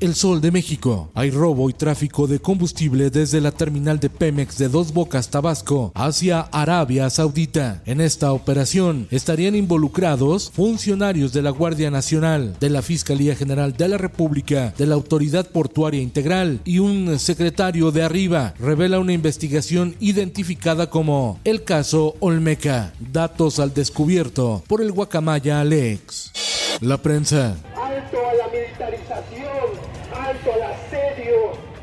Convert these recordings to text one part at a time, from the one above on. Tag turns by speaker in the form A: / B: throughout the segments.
A: El Sol de México. Hay robo y tráfico de combustible desde la terminal de Pemex de Dos Bocas, Tabasco, hacia Arabia Saudita. En esta operación estarían involucrados funcionarios de la Guardia Nacional, de la Fiscalía General de la República, de la Autoridad Portuaria Integral y un secretario de arriba. Revela una investigación identificada como el caso Olmeca. Datos al descubierto por el Guacamaya Alex. La prensa.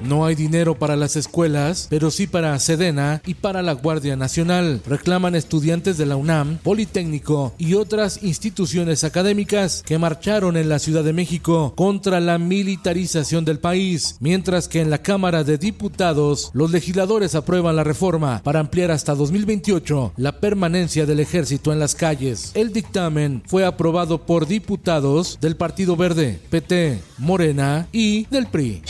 A: No hay dinero para las escuelas, pero sí para Sedena y para la Guardia Nacional. Reclaman estudiantes de la UNAM, Politécnico y otras instituciones académicas que marcharon en la Ciudad de México contra la militarización del país, mientras que en la Cámara de Diputados los legisladores aprueban la reforma para ampliar hasta 2028 la permanencia del ejército en las calles. El dictamen fue aprobado por diputados del Partido Verde, PT, Morena y del PRI.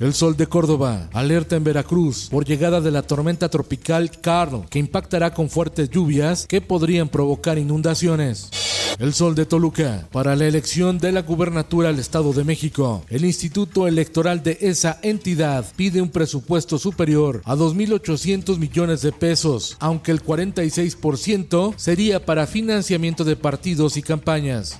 A: El sol de Córdoba alerta en Veracruz por llegada de la tormenta tropical Carl, que impactará con fuertes lluvias que podrían provocar inundaciones. El sol de Toluca para la elección de la gubernatura del Estado de México. El Instituto Electoral de esa entidad pide un presupuesto superior a 2.800 millones de pesos, aunque el 46% sería para financiamiento de partidos y campañas.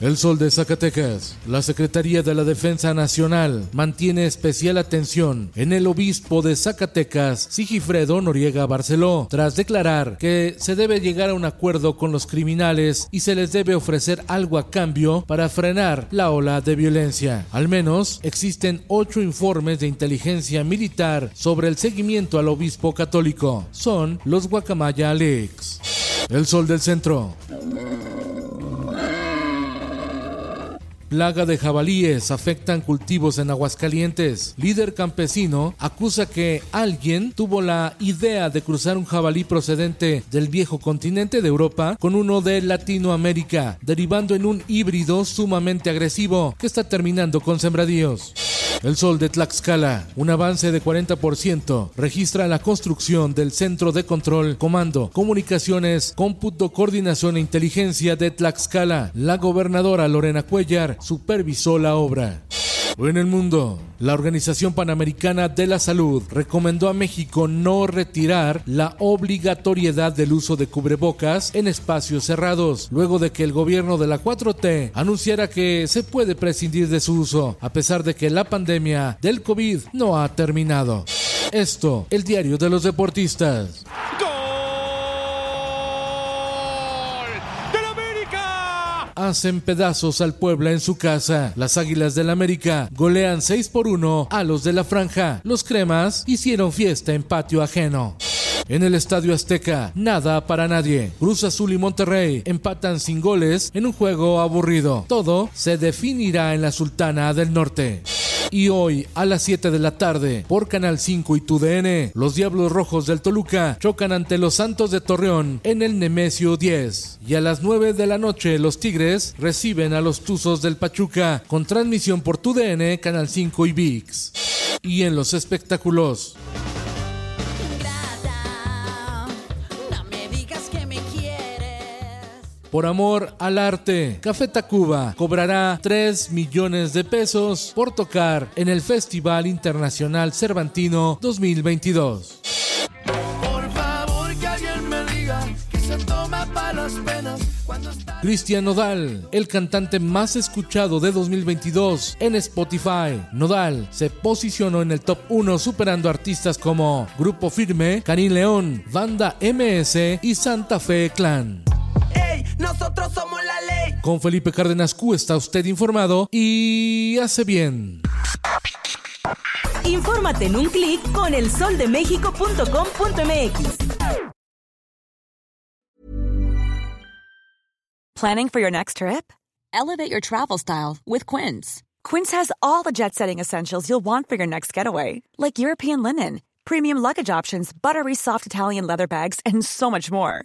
A: El Sol de Zacatecas. La Secretaría de la Defensa Nacional mantiene especial atención en el obispo de Zacatecas, Sigifredo Noriega Barceló, tras declarar que se debe llegar a un acuerdo con los criminales y se les debe ofrecer algo a cambio para frenar la ola de violencia. Al menos existen ocho informes de inteligencia militar sobre el seguimiento al obispo católico. Son los Guacamaya Alex. El Sol del Centro. Plaga de jabalíes afectan cultivos en Aguascalientes. Líder campesino acusa que alguien tuvo la idea de cruzar un jabalí procedente del viejo continente de Europa con uno de Latinoamérica, derivando en un híbrido sumamente agresivo que está terminando con sembradíos. El Sol de Tlaxcala, un avance de 40%, registra la construcción del Centro de Control, Comando, Comunicaciones, Cómputo, Coordinación e Inteligencia de Tlaxcala. La gobernadora Lorena Cuellar supervisó la obra. En el mundo, la Organización Panamericana de la Salud recomendó a México no retirar la obligatoriedad del uso de cubrebocas en espacios cerrados, luego de que el gobierno de la 4T anunciara que se puede prescindir de su uso, a pesar de que la pandemia del COVID no ha terminado. Esto, el diario de los deportistas.
B: del América.
A: Hacen pedazos al Puebla en su casa. Las Águilas del América golean 6 por 1 a los de la franja. Los cremas hicieron fiesta en patio ajeno. En el Estadio Azteca, nada para nadie. Cruz Azul y Monterrey empatan sin goles en un juego aburrido. Todo se definirá en la Sultana del Norte. Y hoy a las 7 de la tarde por Canal 5 y TUDN, los Diablos Rojos del Toluca chocan ante los Santos de Torreón en el Nemesio 10. Y a las 9 de la noche los Tigres reciben a los Tuzos del Pachuca con transmisión por TUDN, Canal 5 y VIX. Y en los espectáculos, por amor al arte, Café Tacuba cobrará 3 millones de pesos por tocar en el Festival Internacional Cervantino 2022.
C: Por favor que alguien me diga que se toma para las penas cuando está...
A: Cristian Nodal, el cantante más escuchado de 2022 en Spotify. Nodal se posicionó en el top 1 superando artistas como Grupo Firme, Karim León, Banda MS y Santa Fe Clan.
C: Nosotros somos la ley.
A: Con Felipe Cárdenas Q está usted informado y hace bien.
D: Infórmate en un clic con elsoldemexico.com.mx.
E: Planning for your next trip? Elevate your travel style with Quince.
D: Quince has all the jet setting essentials you'll want for your next getaway, like European linen, premium luggage options, buttery soft Italian leather bags, and so much more.